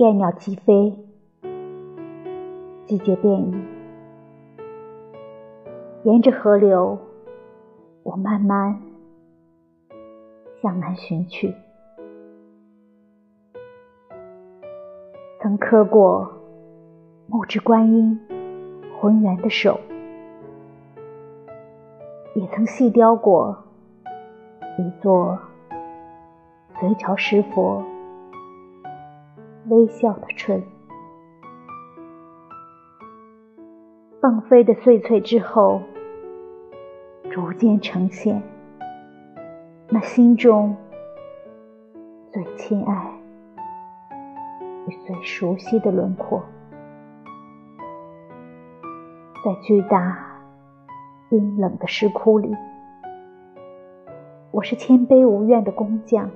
燕鸟齐飞，季节变异，沿着河流，我慢慢向南寻去。曾磕过木质观音浑圆的手，也曾细雕过一座隋朝石佛。微笑的春，放飞的碎翠之后，逐渐呈现那心中最亲爱与最熟悉的轮廓，在巨大阴冷的石窟里，我是谦卑无怨的工匠，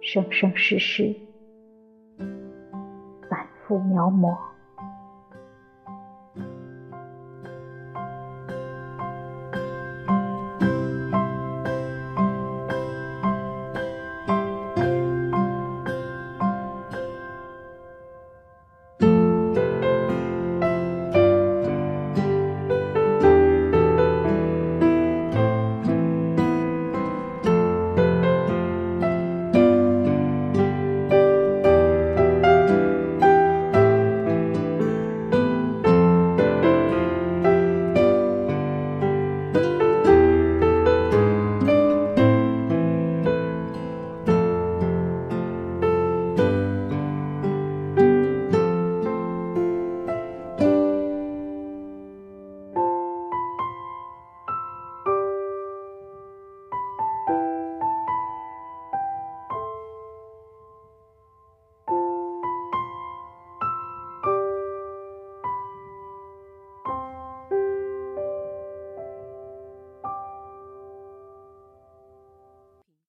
生生世世。反复描摹。